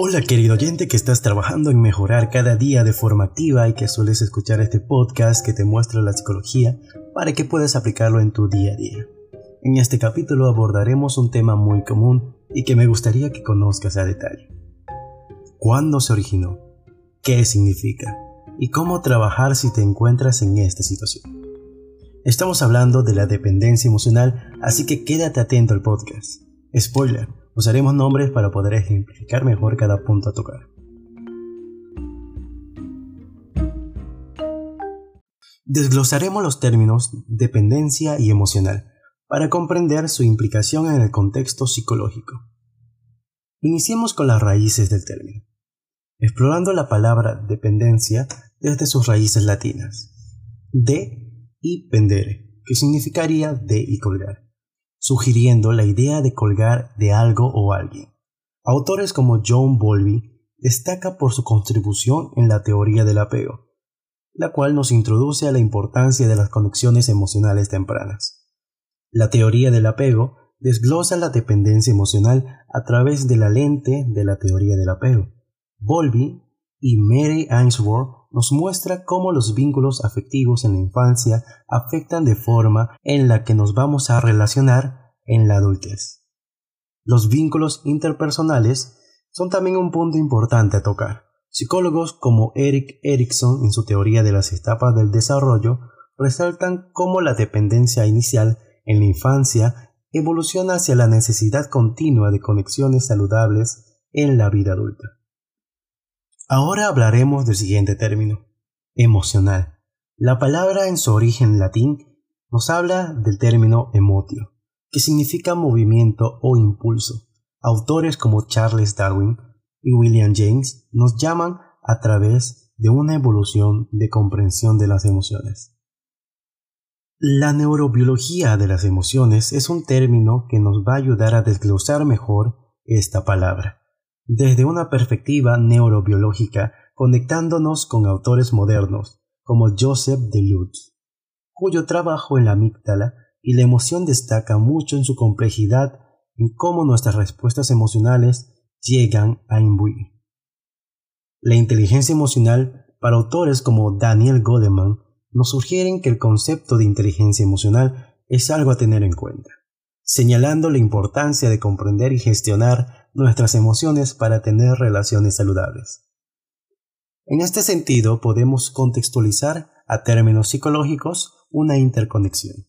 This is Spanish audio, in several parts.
Hola querido oyente que estás trabajando en mejorar cada día de forma activa y que sueles escuchar este podcast que te muestra la psicología para que puedas aplicarlo en tu día a día. En este capítulo abordaremos un tema muy común y que me gustaría que conozcas a detalle. ¿Cuándo se originó? ¿Qué significa? ¿Y cómo trabajar si te encuentras en esta situación? Estamos hablando de la dependencia emocional, así que quédate atento al podcast. Spoiler, usaremos nombres para poder ejemplificar mejor cada punto a tocar. Desglosaremos los términos dependencia y emocional para comprender su implicación en el contexto psicológico. Iniciemos con las raíces del término, explorando la palabra dependencia desde sus raíces latinas, de y pendere, que significaría de y colgar, sugiriendo la idea de colgar de algo o alguien. Autores como John Bowlby destaca por su contribución en la teoría del apego, la cual nos introduce a la importancia de las conexiones emocionales tempranas. La teoría del apego desglosa la dependencia emocional a través de la lente de la teoría del apego. Bowlby y Mary Ainsworth nos muestra cómo los vínculos afectivos en la infancia afectan de forma en la que nos vamos a relacionar en la adultez. Los vínculos interpersonales son también un punto importante a tocar. Psicólogos como Eric Erickson en su teoría de las etapas del desarrollo resaltan cómo la dependencia inicial en la infancia evoluciona hacia la necesidad continua de conexiones saludables en la vida adulta. Ahora hablaremos del siguiente término, emocional. La palabra en su origen latín nos habla del término emotio, que significa movimiento o impulso. Autores como Charles Darwin y William James nos llaman a través de una evolución de comprensión de las emociones. La neurobiología de las emociones es un término que nos va a ayudar a desglosar mejor esta palabra, desde una perspectiva neurobiológica conectándonos con autores modernos como Joseph Deleuze, cuyo trabajo en la amígdala y la emoción destaca mucho en su complejidad en cómo nuestras respuestas emocionales llegan a imbuir. La inteligencia emocional para autores como Daniel Goleman nos sugieren que el concepto de inteligencia emocional es algo a tener en cuenta, señalando la importancia de comprender y gestionar nuestras emociones para tener relaciones saludables. En este sentido, podemos contextualizar a términos psicológicos una interconexión.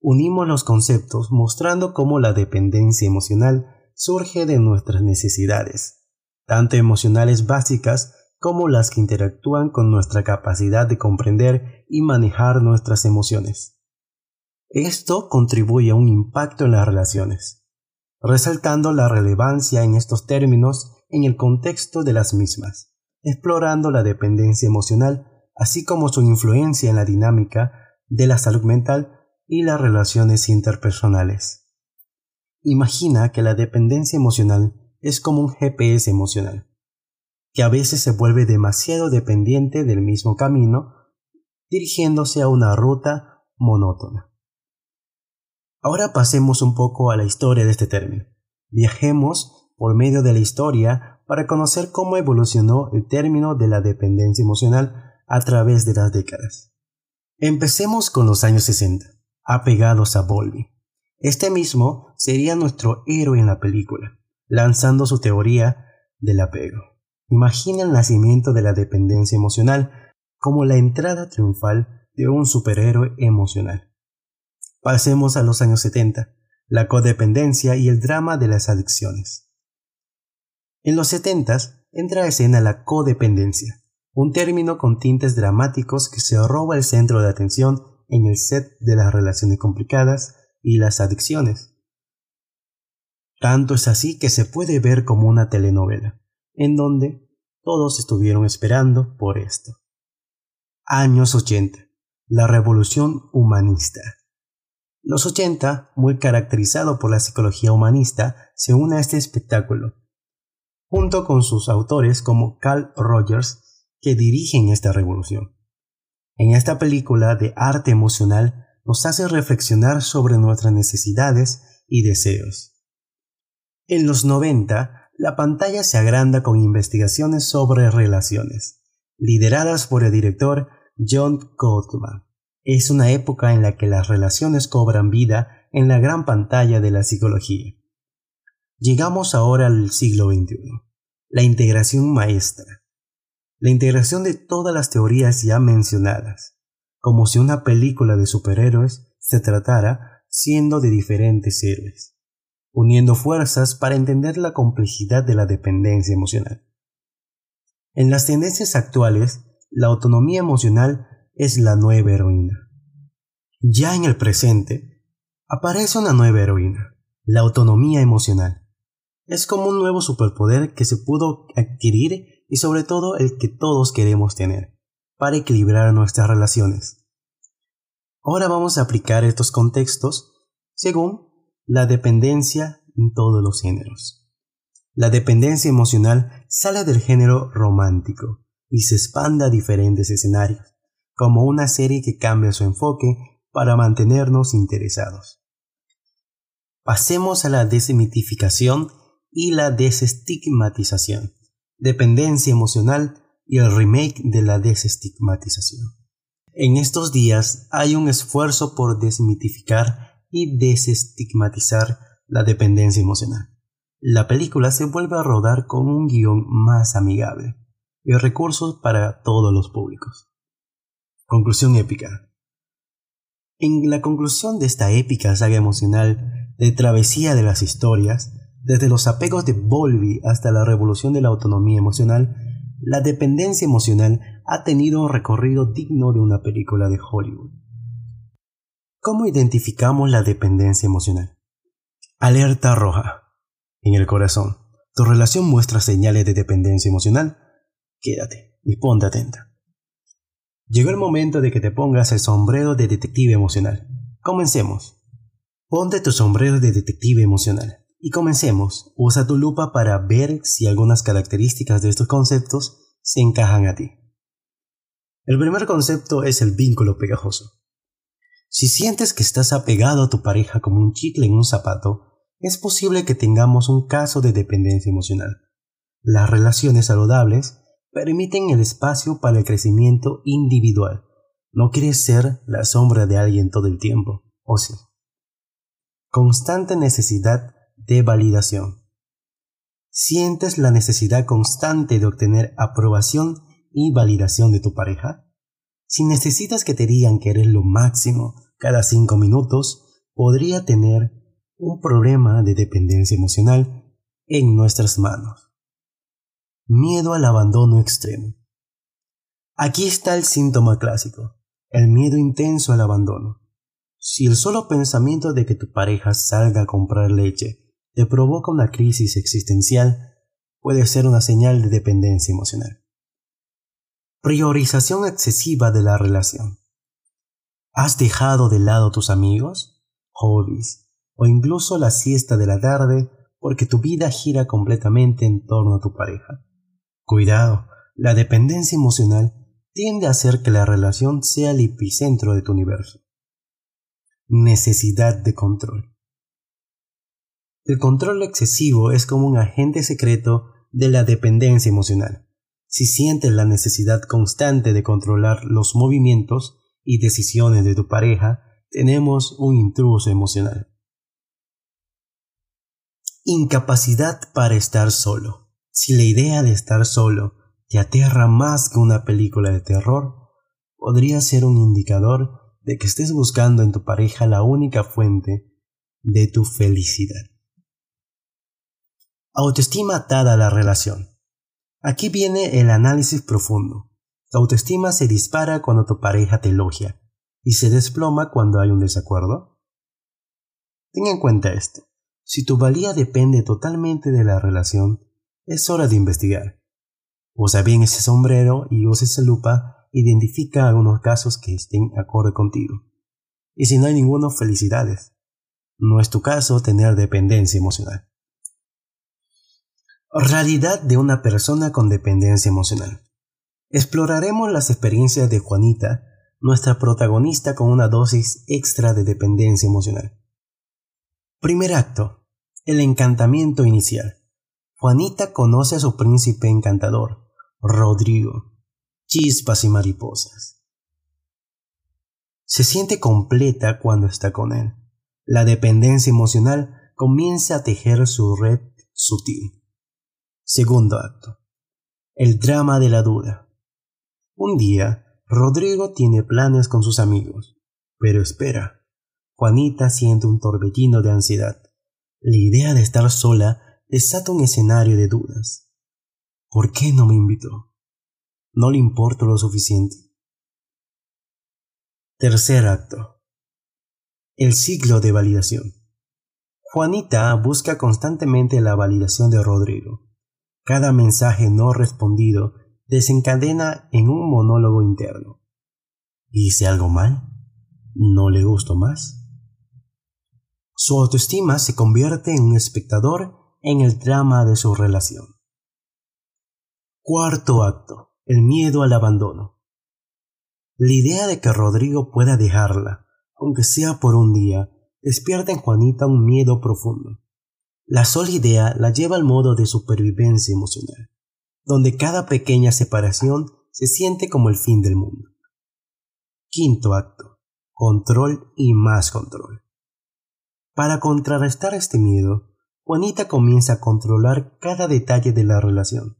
Unimos los conceptos mostrando cómo la dependencia emocional surge de nuestras necesidades, tanto emocionales básicas como las que interactúan con nuestra capacidad de comprender y manejar nuestras emociones. Esto contribuye a un impacto en las relaciones, resaltando la relevancia en estos términos en el contexto de las mismas, explorando la dependencia emocional, así como su influencia en la dinámica de la salud mental y las relaciones interpersonales. Imagina que la dependencia emocional es como un GPS emocional que a veces se vuelve demasiado dependiente del mismo camino, dirigiéndose a una ruta monótona. Ahora pasemos un poco a la historia de este término. Viajemos por medio de la historia para conocer cómo evolucionó el término de la dependencia emocional a través de las décadas. Empecemos con los años 60, apegados a Bowlby. Este mismo sería nuestro héroe en la película, lanzando su teoría del apego. Imagina el nacimiento de la dependencia emocional como la entrada triunfal de un superhéroe emocional. Pasemos a los años 70, la codependencia y el drama de las adicciones. En los 70 entra a escena la codependencia, un término con tintes dramáticos que se roba el centro de atención en el set de las relaciones complicadas y las adicciones. Tanto es así que se puede ver como una telenovela en donde todos estuvieron esperando por esto. Años 80. La revolución humanista. Los 80, muy caracterizado por la psicología humanista, se une a este espectáculo, junto con sus autores como Carl Rogers, que dirigen esta revolución. En esta película de arte emocional nos hace reflexionar sobre nuestras necesidades y deseos. En los 90, la pantalla se agranda con investigaciones sobre relaciones, lideradas por el director John Gottman. Es una época en la que las relaciones cobran vida en la gran pantalla de la psicología. Llegamos ahora al siglo XXI. La integración maestra. La integración de todas las teorías ya mencionadas, como si una película de superhéroes se tratara siendo de diferentes héroes, uniendo fuerzas para entender la complejidad de la dependencia emocional. En las tendencias actuales, la autonomía emocional es la nueva heroína. Ya en el presente, aparece una nueva heroína, la autonomía emocional. Es como un nuevo superpoder que se pudo adquirir y sobre todo el que todos queremos tener, para equilibrar nuestras relaciones. Ahora vamos a aplicar estos contextos según la dependencia en todos los géneros. La dependencia emocional sale del género romántico y se expande a diferentes escenarios como una serie que cambia su enfoque para mantenernos interesados. Pasemos a la desmitificación y la desestigmatización, dependencia emocional y el remake de la desestigmatización. En estos días hay un esfuerzo por desmitificar y desestigmatizar la dependencia emocional. La película se vuelve a rodar con un guion más amigable y recursos para todos los públicos. Conclusión épica. En la conclusión de esta épica saga emocional de travesía de las historias, desde los apegos de Volvi hasta la revolución de la autonomía emocional, la dependencia emocional ha tenido un recorrido digno de una película de Hollywood. ¿Cómo identificamos la dependencia emocional? Alerta roja. En el corazón. ¿Tu relación muestra señales de dependencia emocional? Quédate y ponte atenta. Llegó el momento de que te pongas el sombrero de detective emocional. Comencemos. Ponte tu sombrero de detective emocional. Y comencemos. Usa tu lupa para ver si algunas características de estos conceptos se encajan a ti. El primer concepto es el vínculo pegajoso. Si sientes que estás apegado a tu pareja como un chicle en un zapato, es posible que tengamos un caso de dependencia emocional. Las relaciones saludables permiten el espacio para el crecimiento individual. No quieres ser la sombra de alguien todo el tiempo, ¿o sí? Constante necesidad de validación. ¿Sientes la necesidad constante de obtener aprobación y validación de tu pareja? Si necesitas que te digan que eres lo máximo cada cinco minutos, podría tener un problema de dependencia emocional en nuestras manos. Miedo al abandono extremo. Aquí está el síntoma clásico, el miedo intenso al abandono. Si el solo pensamiento de que tu pareja salga a comprar leche te provoca una crisis existencial, puede ser una señal de dependencia emocional. Priorización excesiva de la relación. ¿Has dejado de lado tus amigos, hobbies o incluso la siesta de la tarde porque tu vida gira completamente en torno a tu pareja? Cuidado, la dependencia emocional tiende a hacer que la relación sea el epicentro de tu universo. Necesidad de control. El control excesivo es como un agente secreto de la dependencia emocional. Si sientes la necesidad constante de controlar los movimientos y decisiones de tu pareja, tenemos un intruso emocional. Incapacidad para estar solo. Si la idea de estar solo te aterra más que una película de terror, podría ser un indicador de que estés buscando en tu pareja la única fuente de tu felicidad. Autoestima atada a la relación. Aquí viene el análisis profundo. Tu autoestima se dispara cuando tu pareja te elogia y se desploma cuando hay un desacuerdo. Ten en cuenta esto. Si tu valía depende totalmente de la relación, es hora de investigar. Usa bien ese sombrero y usa esa lupa, identifica algunos casos que estén acorde contigo. Y si no hay ninguno, felicidades. No es tu caso tener dependencia emocional. Realidad de una persona con dependencia emocional. Exploraremos las experiencias de Juanita, nuestra protagonista con una dosis extra de dependencia emocional. Primer acto. El encantamiento inicial. Juanita conoce a su príncipe encantador, Rodrigo, chispas y mariposas. Se siente completa cuando está con él. La dependencia emocional comienza a tejer su red sutil. Segundo acto. El drama de la duda. Un día, Rodrigo tiene planes con sus amigos, pero espera. Juanita siente un torbellino de ansiedad. La idea de estar sola desata un escenario de dudas. ¿Por qué no me invitó? ¿No le importo lo suficiente? Tercer acto. El ciclo de validación. Juanita busca constantemente la validación de Rodrigo. Cada mensaje no respondido desencadena en un monólogo interno. ¿Hice algo mal? ¿No le gustó más? Su autoestima se convierte en un espectador en el drama de su relación. Cuarto acto. El miedo al abandono. La idea de que Rodrigo pueda dejarla, aunque sea por un día, despierta en Juanita un miedo profundo. La sola idea la lleva al modo de supervivencia emocional, donde cada pequeña separación se siente como el fin del mundo. Quinto acto. Control y más control. Para contrarrestar este miedo, Juanita comienza a controlar cada detalle de la relación,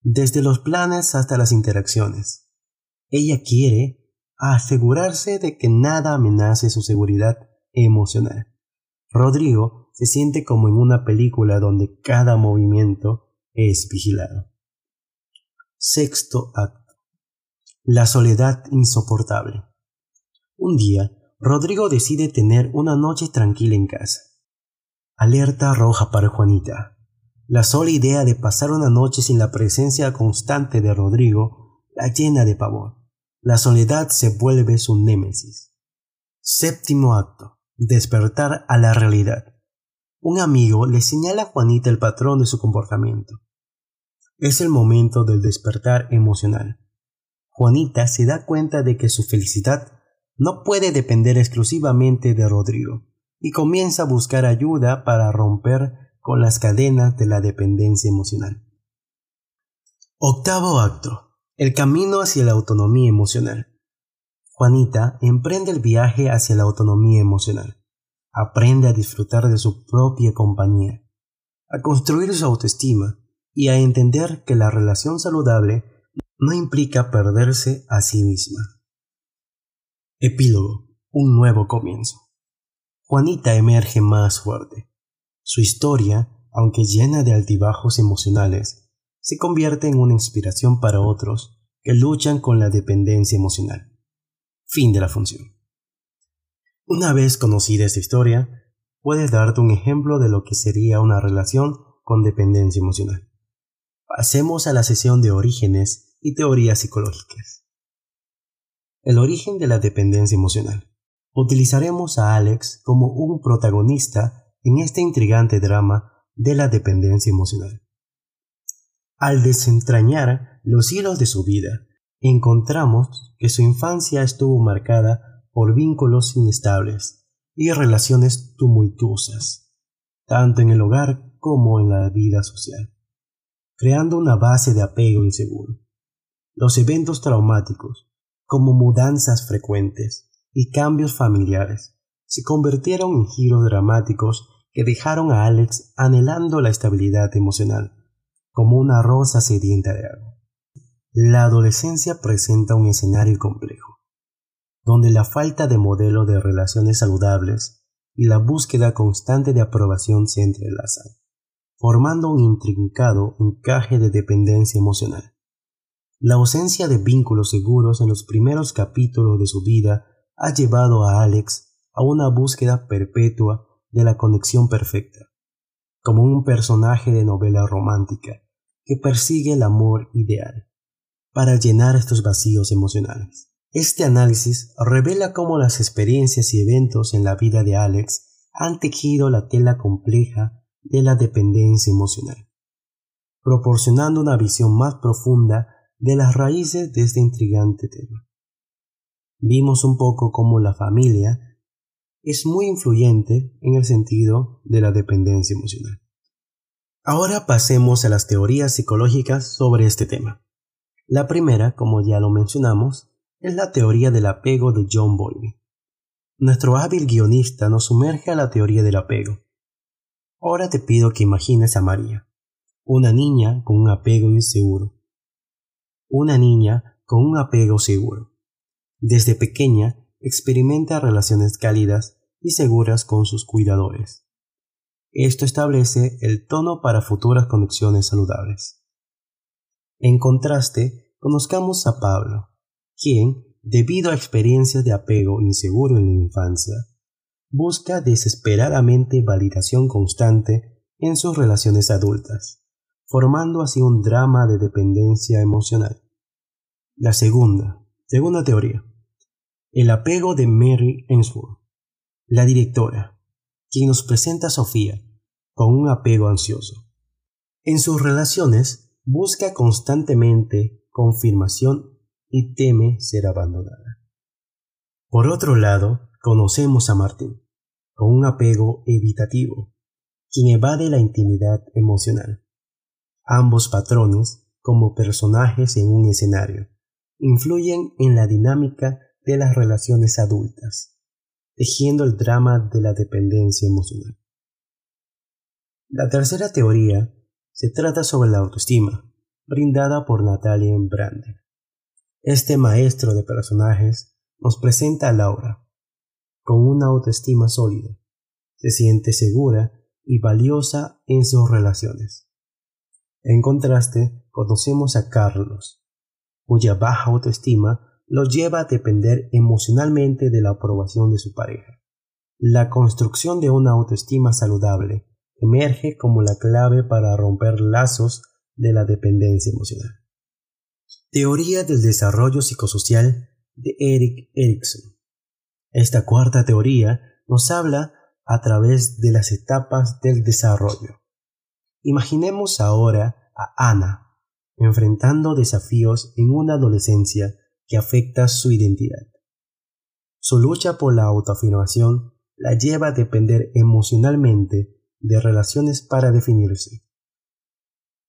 desde los planes hasta las interacciones. Ella quiere asegurarse de que nada amenace su seguridad emocional. Rodrigo se siente como en una película donde cada movimiento es vigilado. Sexto acto. La soledad insoportable. Un día, Rodrigo decide tener una noche tranquila en casa. Alerta roja para Juanita. La sola idea de pasar una noche sin la presencia constante de Rodrigo la llena de pavor. La soledad se vuelve su némesis. Séptimo acto. Despertar a la realidad. Un amigo le señala a Juanita el patrón de su comportamiento. Es el momento del despertar emocional. Juanita se da cuenta de que su felicidad no puede depender exclusivamente de Rodrigo y comienza a buscar ayuda para romper con las cadenas de la dependencia emocional. Octavo acto. El camino hacia la autonomía emocional. Juanita emprende el viaje hacia la autonomía emocional. Aprende a disfrutar de su propia compañía, a construir su autoestima y a entender que la relación saludable no implica perderse a sí misma. Epílogo. Un nuevo comienzo. Juanita emerge más fuerte. Su historia, aunque llena de altibajos emocionales, se convierte en una inspiración para otros que luchan con la dependencia emocional. Fin de la función. Una vez conocida esta historia, puedes darte un ejemplo de lo que sería una relación con dependencia emocional. Pasemos a la sesión de orígenes y teorías psicológicas. El origen de la dependencia emocional. Utilizaremos a Alex como un protagonista en este intrigante drama de la dependencia emocional. Al desentrañar los hilos de su vida, encontramos que su infancia estuvo marcada por vínculos inestables y relaciones tumultuosas, tanto en el hogar como en la vida social, creando una base de apego inseguro. Los eventos traumáticos como mudanzas frecuentes y cambios familiares, se convirtieron en giros dramáticos que dejaron a Alex anhelando la estabilidad emocional, como una rosa sedienta de agua. La adolescencia presenta un escenario complejo, donde la falta de modelo de relaciones saludables y la búsqueda constante de aprobación se entrelazan, formando un intrincado encaje de dependencia emocional. La ausencia de vínculos seguros en los primeros capítulos de su vida ha llevado a Alex a una búsqueda perpetua de la conexión perfecta, como un personaje de novela romántica que persigue el amor ideal, para llenar estos vacíos emocionales. Este análisis revela cómo las experiencias y eventos en la vida de Alex han tejido la tela compleja de la dependencia emocional, proporcionando una visión más profunda de las raíces de este intrigante tema. Vimos un poco cómo la familia es muy influyente en el sentido de la dependencia emocional. Ahora pasemos a las teorías psicológicas sobre este tema. La primera, como ya lo mencionamos, es la teoría del apego de John Bowlby. Nuestro hábil guionista nos sumerge a la teoría del apego. Ahora te pido que imagines a María, una niña con un apego inseguro. Una niña con un apego seguro. Desde pequeña experimenta relaciones cálidas y seguras con sus cuidadores. Esto establece el tono para futuras conexiones saludables. En contraste, conozcamos a Pablo, quien, debido a experiencias de apego inseguro en la infancia, busca desesperadamente validación constante en sus relaciones adultas, formando así un drama de dependencia emocional. La segunda, segunda teoría, el apego de Mary Ainsworth, la directora, quien nos presenta a Sofía con un apego ansioso. En sus relaciones busca constantemente confirmación y teme ser abandonada. Por otro lado, conocemos a Martín, con un apego evitativo, quien evade la intimidad emocional. Ambos patrones, como personajes en un escenario, influyen en la dinámica de las relaciones adultas, tejiendo el drama de la dependencia emocional. La tercera teoría se trata sobre la autoestima, brindada por Natalia Branden. Este maestro de personajes nos presenta a Laura, con una autoestima sólida, se siente segura y valiosa en sus relaciones. En contraste, conocemos a Carlos, cuya baja autoestima lo lleva a depender emocionalmente de la aprobación de su pareja. La construcción de una autoestima saludable emerge como la clave para romper lazos de la dependencia emocional. Teoría del desarrollo psicosocial de Eric Erikson. Esta cuarta teoría nos habla a través de las etapas del desarrollo. Imaginemos ahora a Ana enfrentando desafíos en una adolescencia que afecta su identidad. Su lucha por la autoafirmación la lleva a depender emocionalmente de relaciones para definirse.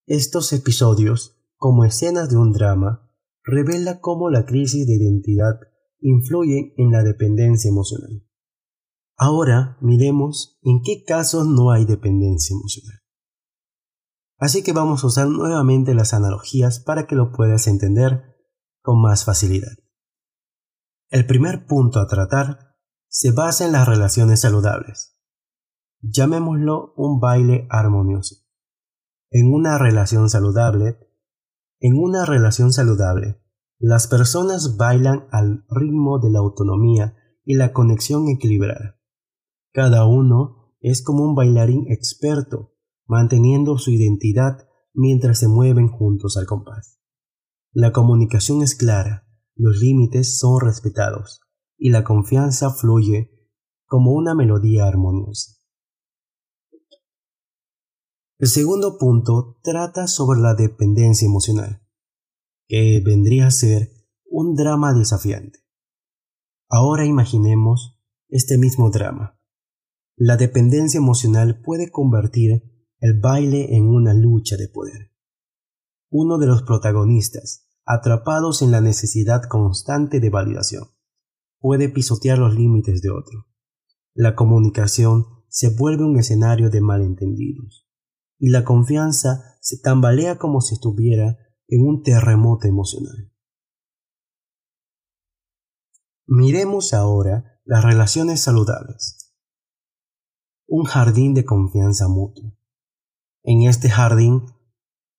Estos episodios, como escenas de un drama, revela cómo la crisis de identidad influye en la dependencia emocional. Ahora miremos en qué casos no hay dependencia emocional. Así que vamos a usar nuevamente las analogías para que lo puedas entender con más facilidad. El primer punto a tratar se basa en las relaciones saludables llamémoslo un baile armonioso. En una relación saludable, en una relación saludable, las personas bailan al ritmo de la autonomía y la conexión equilibrada. Cada uno es como un bailarín experto, manteniendo su identidad mientras se mueven juntos al compás. La comunicación es clara, los límites son respetados y la confianza fluye como una melodía armoniosa. El segundo punto trata sobre la dependencia emocional, que vendría a ser un drama desafiante. Ahora imaginemos este mismo drama. La dependencia emocional puede convertir el baile en una lucha de poder. Uno de los protagonistas, atrapados en la necesidad constante de validación, puede pisotear los límites de otro. La comunicación se vuelve un escenario de malentendidos y la confianza se tambalea como si estuviera en un terremoto emocional. Miremos ahora las relaciones saludables. Un jardín de confianza mutua. En este jardín,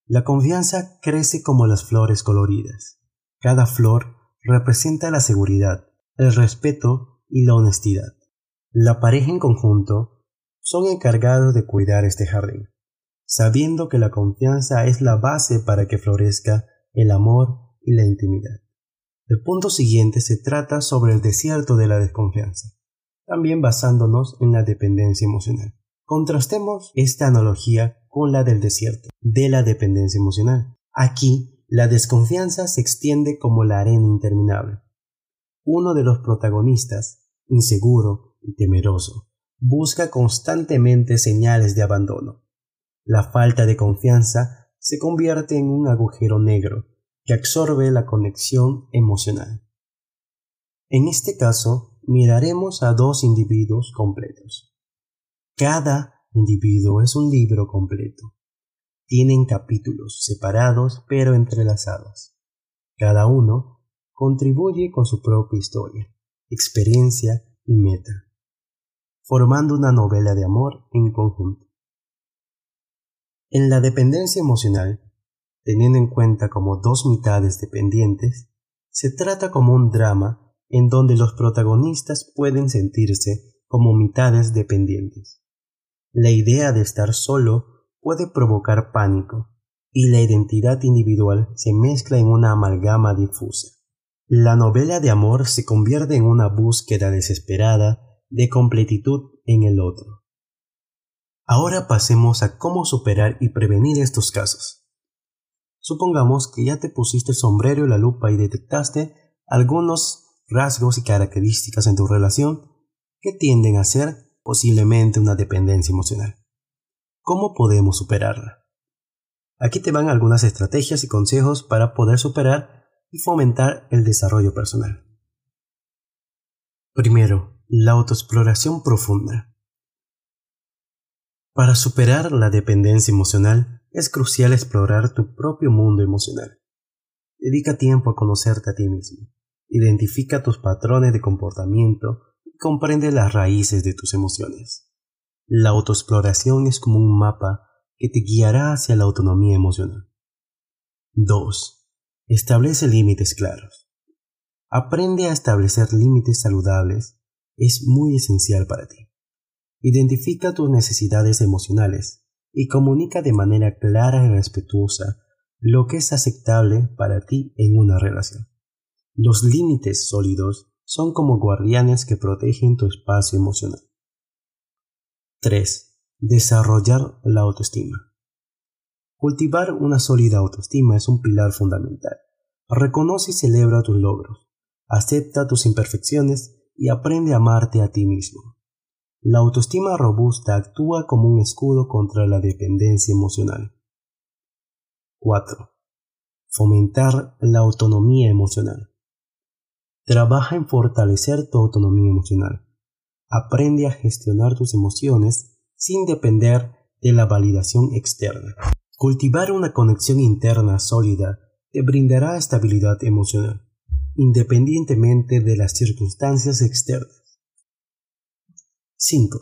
la confianza crece como las flores coloridas. Cada flor representa la seguridad, el respeto y la honestidad. La pareja en conjunto son encargados de cuidar este jardín sabiendo que la confianza es la base para que florezca el amor y la intimidad. El punto siguiente se trata sobre el desierto de la desconfianza, también basándonos en la dependencia emocional. Contrastemos esta analogía con la del desierto, de la dependencia emocional. Aquí, la desconfianza se extiende como la arena interminable. Uno de los protagonistas, inseguro y temeroso, busca constantemente señales de abandono, La falta de confianza se convierte en un agujero negro que absorbe la conexión emocional. En este caso, miraremos a dos individuos completos. Cada individuo es un libro completo. Tienen capítulos separados pero entrelazados. Cada uno contribuye con su propia historia, experiencia y meta, formando una novela de amor en conjunto. En la dependencia emocional, teniendo en cuenta como dos mitades dependientes, se trata como un drama en donde los protagonistas pueden sentirse como mitades dependientes. La idea de estar solo puede provocar pánico y la identidad individual se mezcla en una amalgama difusa. La novela de amor se convierte en una búsqueda desesperada de completitud en el otro. Ahora pasemos a cómo superar y prevenir estos casos. Supongamos que ya te pusiste el sombrero y la lupa y detectaste algunos rasgos y características en tu relación que tienden a ser posiblemente una dependencia emocional. ¿Cómo podemos superarla? Aquí te van algunas estrategias y consejos para poder superar y fomentar el desarrollo personal. Primero, la autoexploración profunda. Para superar la dependencia emocional, es crucial explorar tu propio mundo emocional. Dedica tiempo a conocerte a ti mismo. Identifica tus patrones de comportamiento comprende las raíces de tus emociones. La autoexploración es como un mapa que te guiará hacia la autonomía emocional. 2. Establece límites claros. Aprende a establecer límites saludables. Es muy esencial para ti. Identifica tus necesidades emocionales y comunica de manera clara y respetuosa lo que es aceptable para ti en una relación. Los límites sólidos son como guardianes que protegen tu espacio emocional. 3. Desarrollar la autoestima. Cultivar una sólida autoestima es un pilar fundamental. Reconoce y celebra tus logros, acepta tus imperfecciones y aprende a amarte a ti mismo. La autoestima robusta actúa como un escudo contra la dependencia emocional. 4. Fomentar la autonomía emocional. Trabaja en fortalecer tu autonomía emocional. Aprende a gestionar tus emociones sin depender de la validación externa. Cultivar una conexión interna sólida te brindará estabilidad emocional, independientemente de las circunstancias externas. 5.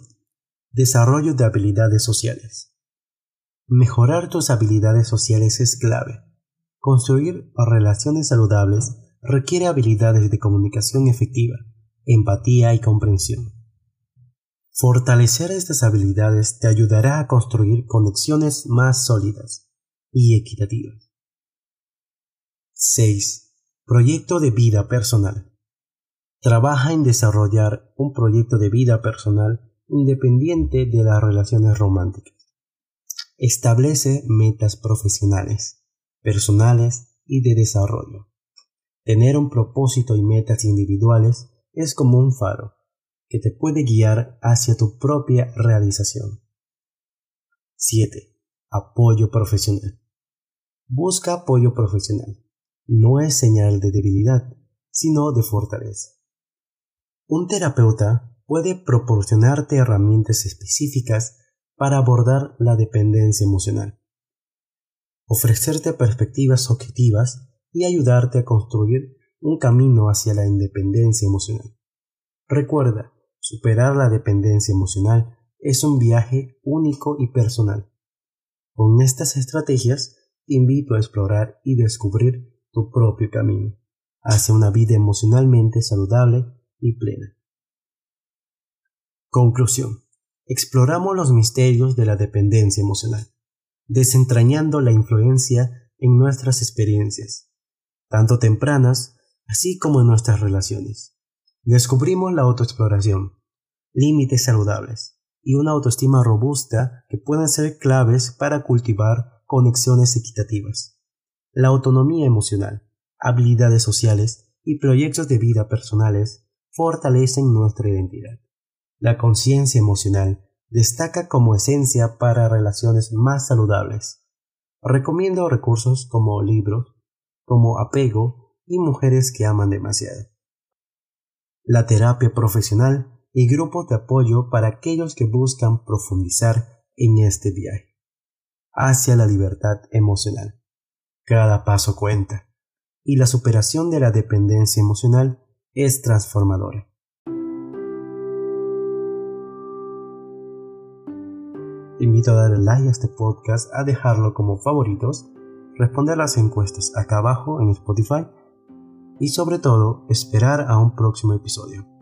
Desarrollo de habilidades sociales. Mejorar tus habilidades sociales es clave. Construir relaciones saludables requiere habilidades de comunicación efectiva, empatía y comprensión. Fortalecer estas habilidades te ayudará a construir conexiones más sólidas y equitativas. 6. Proyecto de vida personal. Trabaja en desarrollar un proyecto de vida personal independiente de las relaciones románticas. Establece metas profesionales, personales y de desarrollo. Tener un propósito y metas individuales es como un faro que te puede guiar hacia tu propia realización. 7. Apoyo profesional. Busca apoyo profesional. No es señal de debilidad, sino de fortaleza. Un terapeuta puede proporcionarte herramientas específicas para abordar la dependencia emocional, ofrecerte perspectivas objetivas y ayudarte a construir un camino hacia la independencia emocional. Recuerda, superar la dependencia emocional es un viaje único y personal. Con estas estrategias te invito a explorar y descubrir tu propio camino hacia una vida emocionalmente saludable y plena. Conclusión. Exploramos los misterios de la dependencia emocional, desentrañando la influencia en nuestras experiencias, tanto tempranas así como en nuestras relaciones. Descubrimos la autoexploración, límites saludables y una autoestima robusta que pueden ser claves para cultivar conexiones equitativas. La autonomía emocional, habilidades sociales y proyectos de vida personales fortalecen nuestra identidad. La conciencia emocional destaca como esencia para relaciones más saludables. Recomiendo recursos como libros, como apego y mujeres que aman demasiado. La terapia profesional y grupos de apoyo para aquellos que buscan profundizar en este viaje hacia la libertad emocional. Cada paso cuenta y la superación de la dependencia emocional es transformadora. Te invito a darle like a este podcast, a dejarlo como favoritos, responder las encuestas acá abajo en Spotify y sobre todo esperar a un próximo episodio.